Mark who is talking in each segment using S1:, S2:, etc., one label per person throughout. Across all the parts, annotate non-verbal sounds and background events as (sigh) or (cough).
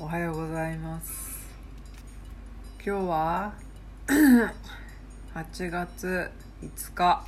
S1: おはようございます。今日は (clears throat) 8月5日。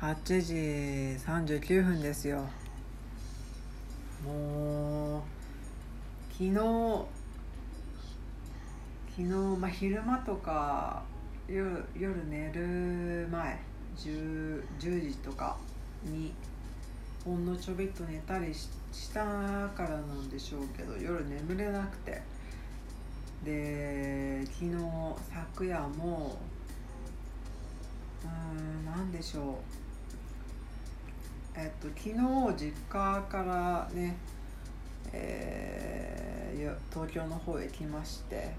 S1: 8時39分ですよ。もう昨日昨日、まあ、昼間とか夜夜寝る前 10, 10時とかにほんのちょびっと寝たりしたからなんでしょうけど夜眠れなくて。で昨日昨夜もうーん何でしょう。えっと昨日実家からね、えー、東京の方へ来まして。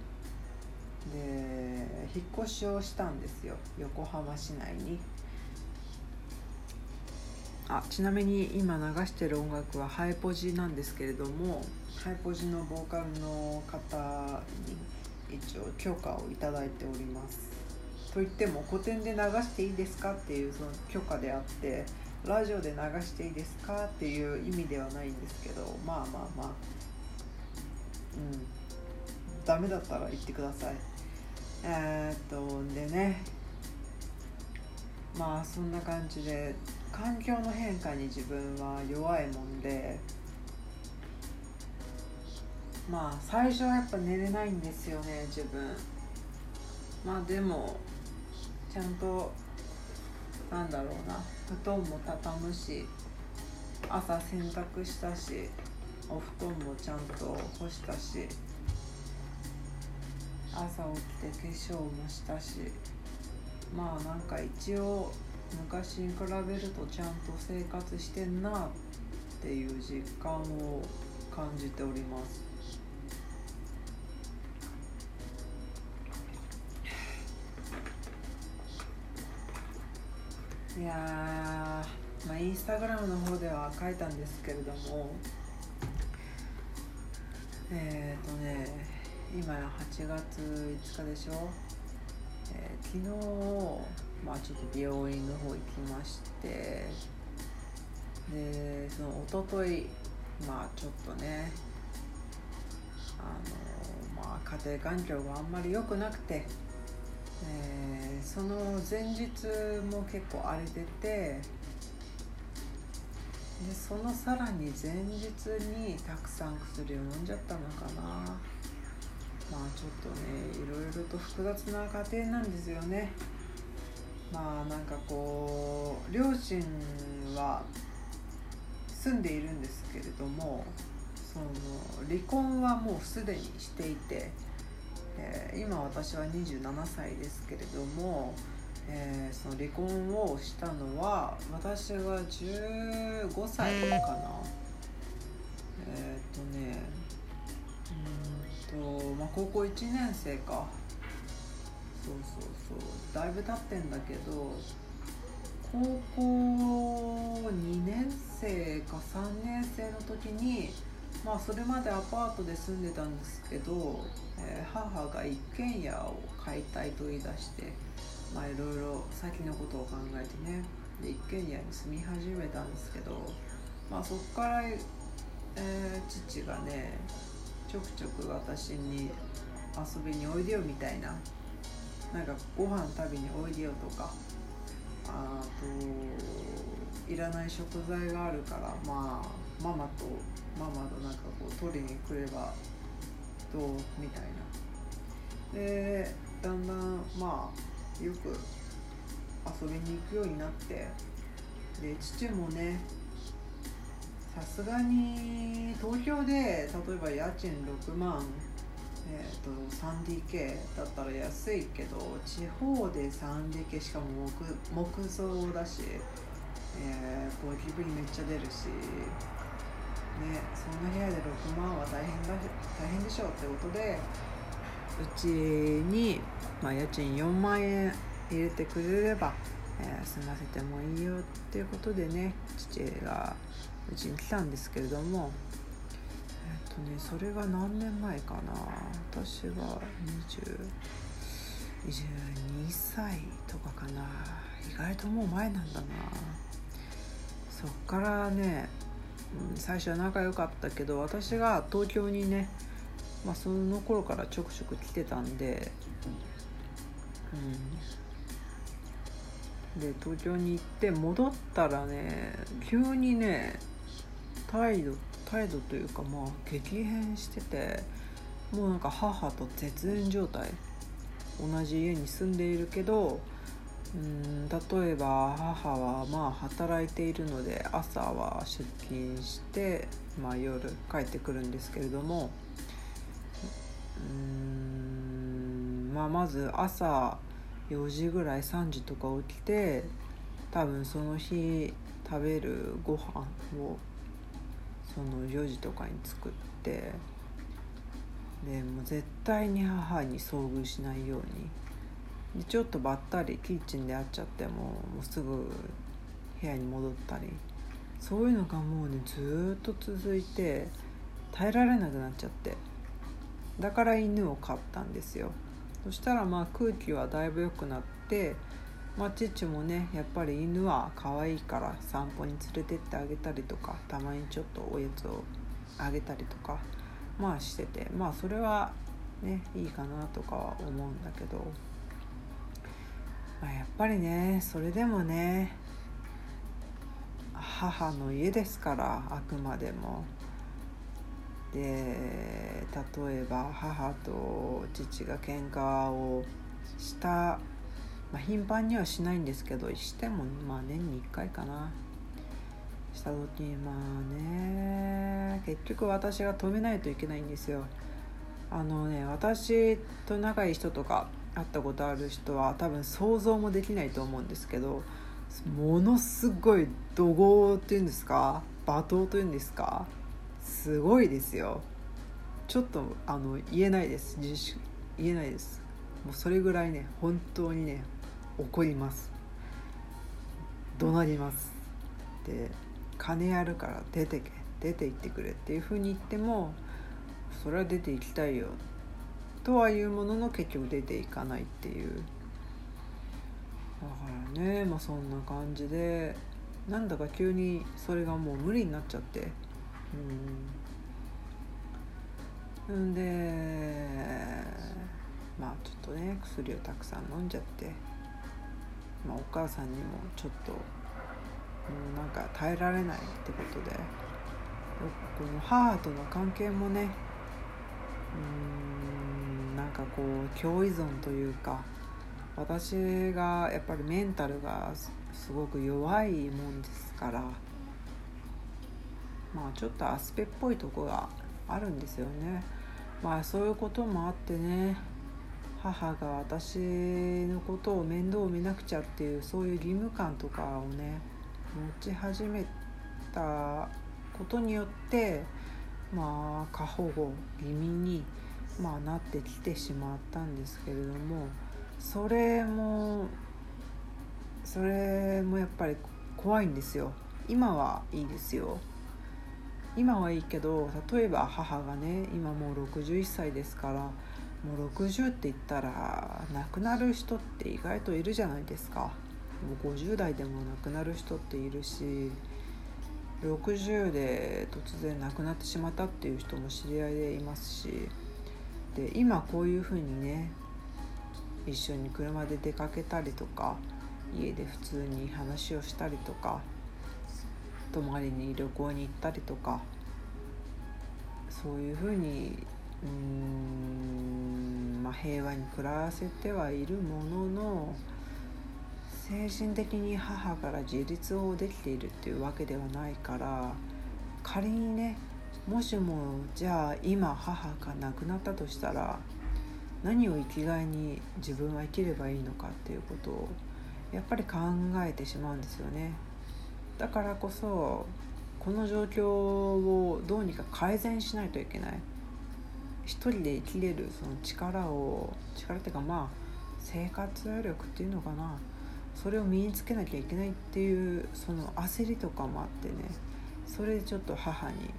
S1: で引っ越しをしたんですよ。横浜市内に。あちなみに今流してる音楽はハイポジなんですけれどもハイポジのボーカルの方に一応許可をいただいております。と言っても古典で流していいですかっていうその許可であってラジオで流していいですかっていう意味ではないんですけどまあまあまあうん。ダメだったら言ってください。えー、っとでねまあそんな感じで環境の変化に自分は弱いもんでまあ最初はやっぱ寝れないんですよね自分。まあでもちゃんとなんだろうな布団も畳むし朝洗濯したしお布団もちゃんと干したし朝起きて化粧もしたしまあなんか一応昔に比べるとちゃんと生活してんなっていう実感を感じております。いやまあインスタグラムの方では書いたんですけれどもえっ、ー、とね今や8月5日でしょ、えー、昨日まあ、ちょっと病院の方行きましてでその一昨日まあちょっとねあの、まあ、家庭環境があんまり良くなくて、えー、その前日も結構荒れててでそのさらに前日にたくさん薬を飲んじゃったのかな。まあちょっとねいろいろと複雑な家庭なんですよね。まあなんかこう両親は住んでいるんですけれどもその離婚はもうすでにしていて、えー、今私は27歳ですけれども、えー、その離婚をしたのは私が15歳かな高校1年生か。そうそうそう。だいぶ経ってんだけど高校2年生か3年生の時にまあそれまでアパートで住んでたんですけど、えー、母が一軒家を買いたいと言い出してまあいろいろ先のことを考えてねで一軒家に住み始めたんですけどまあそこから、えー、父がねちょくちょく私に遊びにおいでよみたいな。なんかご飯食べにおいでよとか。あといらない食材があるからまあママとママとなんかこう取りに来ればどう？みたいな。でだんだんまあよく遊びに行くようになって。で父もねさすがに東京で例えば家賃6万えーと、3DK だったら安いけど地方で 3DK しかも木木造だし、えー、ゴキブリめっちゃ出るし、ね、そんな部屋で6万は大変だ大変でしょうってことでうちに、まあ、家賃4万円入れてくれれば、えー、済ませてもいいよっていうことでね父がうちに来たんですけれどもえっとねそれが何年前かな。私が20 22歳とかかな。意外ともう前なんだな。そっからねうん、最初は仲良かったけど私が東京にね、まあ、その頃からちょくちょく来てたんで、うん、で東京に行って戻ったらね急にね態度態度というかまあ激変しててもうなんか母と絶縁状態。同じ家に住んでいるけどうん例えば母はまあ働いているので朝は出勤して、まあ、夜帰ってくるんですけれどもうんまあまず朝4時ぐらい3時とか起きて多分その日食べるご飯をその4時とかに作ってでもう絶対に母に遭遇しないように。でちょっとばったりキッチンで会っちゃってももうすぐ部屋に戻ったり。そういうのがもうねずっと続いて耐えられなくなっちゃって。だから犬を飼ったんですよ。そしたらまあ空気はだいぶ良くなってまあ父もねやっぱり犬は可愛いから散歩に連れてってあげたりとかたまにちょっとおやつをあげたりとかまあしててまあそれはねいいかなとかは思うんだけどまあ、やっぱりねそれでもね母の家ですからあくまでも。で例えば母と父が喧嘩をした、まあ、頻繁にはしないんですけどしてもまあ年に1回かな。した時まあね結局私が止めないといけないんですよ。あのね私と仲いい人とか会ったことある人は多分想像もできないと思うんですけどものすごい怒号っていうんですか罵倒というんですかすごいですよ。ちょっとあの言えないです。言えないです。もうそれぐらいね本当にね怒ります。怒鳴ります。で金あるから出てけ。出て行ってくれっていうふうに言ってもそれは出て行きたいよ。とはいうものの結局出ていかないっていう。だからねまあそんな感じでなんだか急にそれがもう無理になっちゃって。うん。んでまあちょっとね薬をたくさん飲んじゃって、まあ、お母さんにもちょっとも、う、なんか耐えられないってことでこの母との関係もねうんなんかこう共依存というか私がやっぱりメンタルがすごく弱いもんですからまあちょっとアスペっぽいとこがあるんですよね。まあそういうこともあってね母が私のことを面倒を見なくちゃっていうそういう義務感とかをね持ち始めたことによってまあ過保護気味にまあ、なってきてしまったんですけれどもそれもそれもやっぱり怖いんですよ。今はいいですよ。今はいいけど例えば母がね今もう61歳ですからもう60って言ったら亡くなる人って意外といるじゃないですか。もう50代でも亡くなる人っているし60で突然亡くなってしまったっていう人も知り合いでいますしで今こういうふうにね一緒に車で出かけたりとか家で普通に話をしたりとか泊まりに旅行に行ったりとかそういうふうにうん、まあ、平和に暮らせてはいるものの精神的に母から自立をできているっていうわけではないから仮にねもしもじゃあ今母が亡くなったとしたら何を生きがいに自分は生きればいいのかっていうことをやっぱり考えてしまうんですよね。だからこそこの状況をどうにか改善しないといけない。一人で生きれるその力を力っていうかまあ生活力っていうのかな。それを身につけなきゃいけないっていうその焦りとかもあってね。それでちょっと母に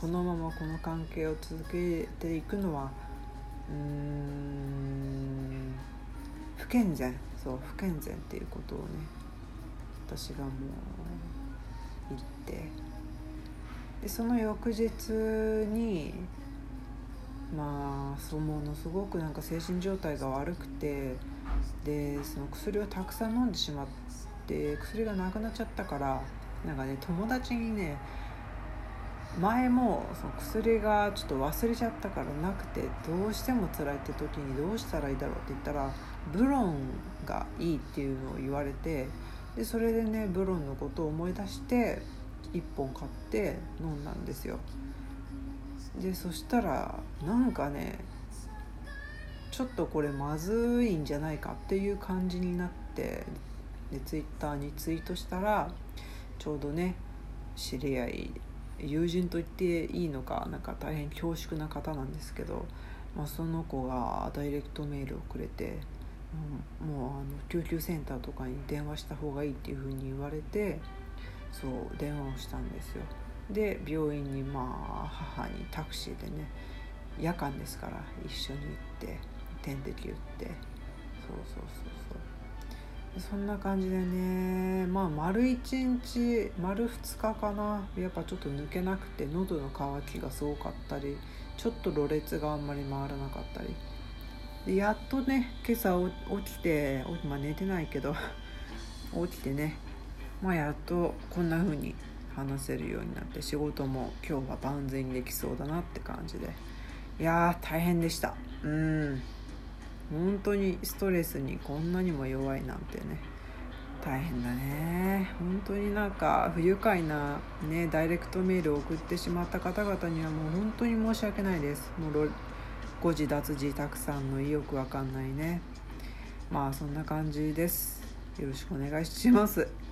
S1: このままこの関係を続けていくのはうーん不健全。そう不健全っていうことをね私がもう言って。でその翌日にまあそうものすごくなんか精神状態が悪くてでその薬をたくさん飲んでしまって薬がなくなっちゃったからなんかね友達にね前もその薬がちょっと忘れちゃったからなくてどうしても辛いって時にどうしたらいいだろうって言ったらブロンがいいっていうのを言われてでそれでねブロンのことを思い出して1本買って飲んだんですよ。でそしたらなんかねちょっとこれまずいんじゃないかっていう感じになってでツイッターにツイートしたらちょうどね知り合い友人と言っていいのかなんか大変恐縮な方なんですけど、まあ、その子がダイレクトメールをくれて、うん、もうあの救急センターとかに電話した方がいいっていうふうに言われてそう電話をしたんですよ。で病院にまあ母にタクシーでね夜間ですから一緒に行って点滴打ってそうそうそうそう。そんな感じでねまあ丸1日丸2日かな。やっぱちょっと抜けなくて喉の渇きがすごかったりちょっとろれつがあんまり回らなかったり。でやっとね今朝起きてまあ寝てないけど (laughs) 起きてねまあやっとこんな風に話せるようになって仕事も今日は万全にできそうだなって感じで。いやー大変でした。うん。本当にストレスにこんなにも弱いなんてね。大変だね。本当になんか不愉快なねダイレクトメールを送ってしまった方々にはもう本当に申し訳ないです。もう誤字脱字たくさんの意欲わかんないね。まあそんな感じです。よろしくお願いします。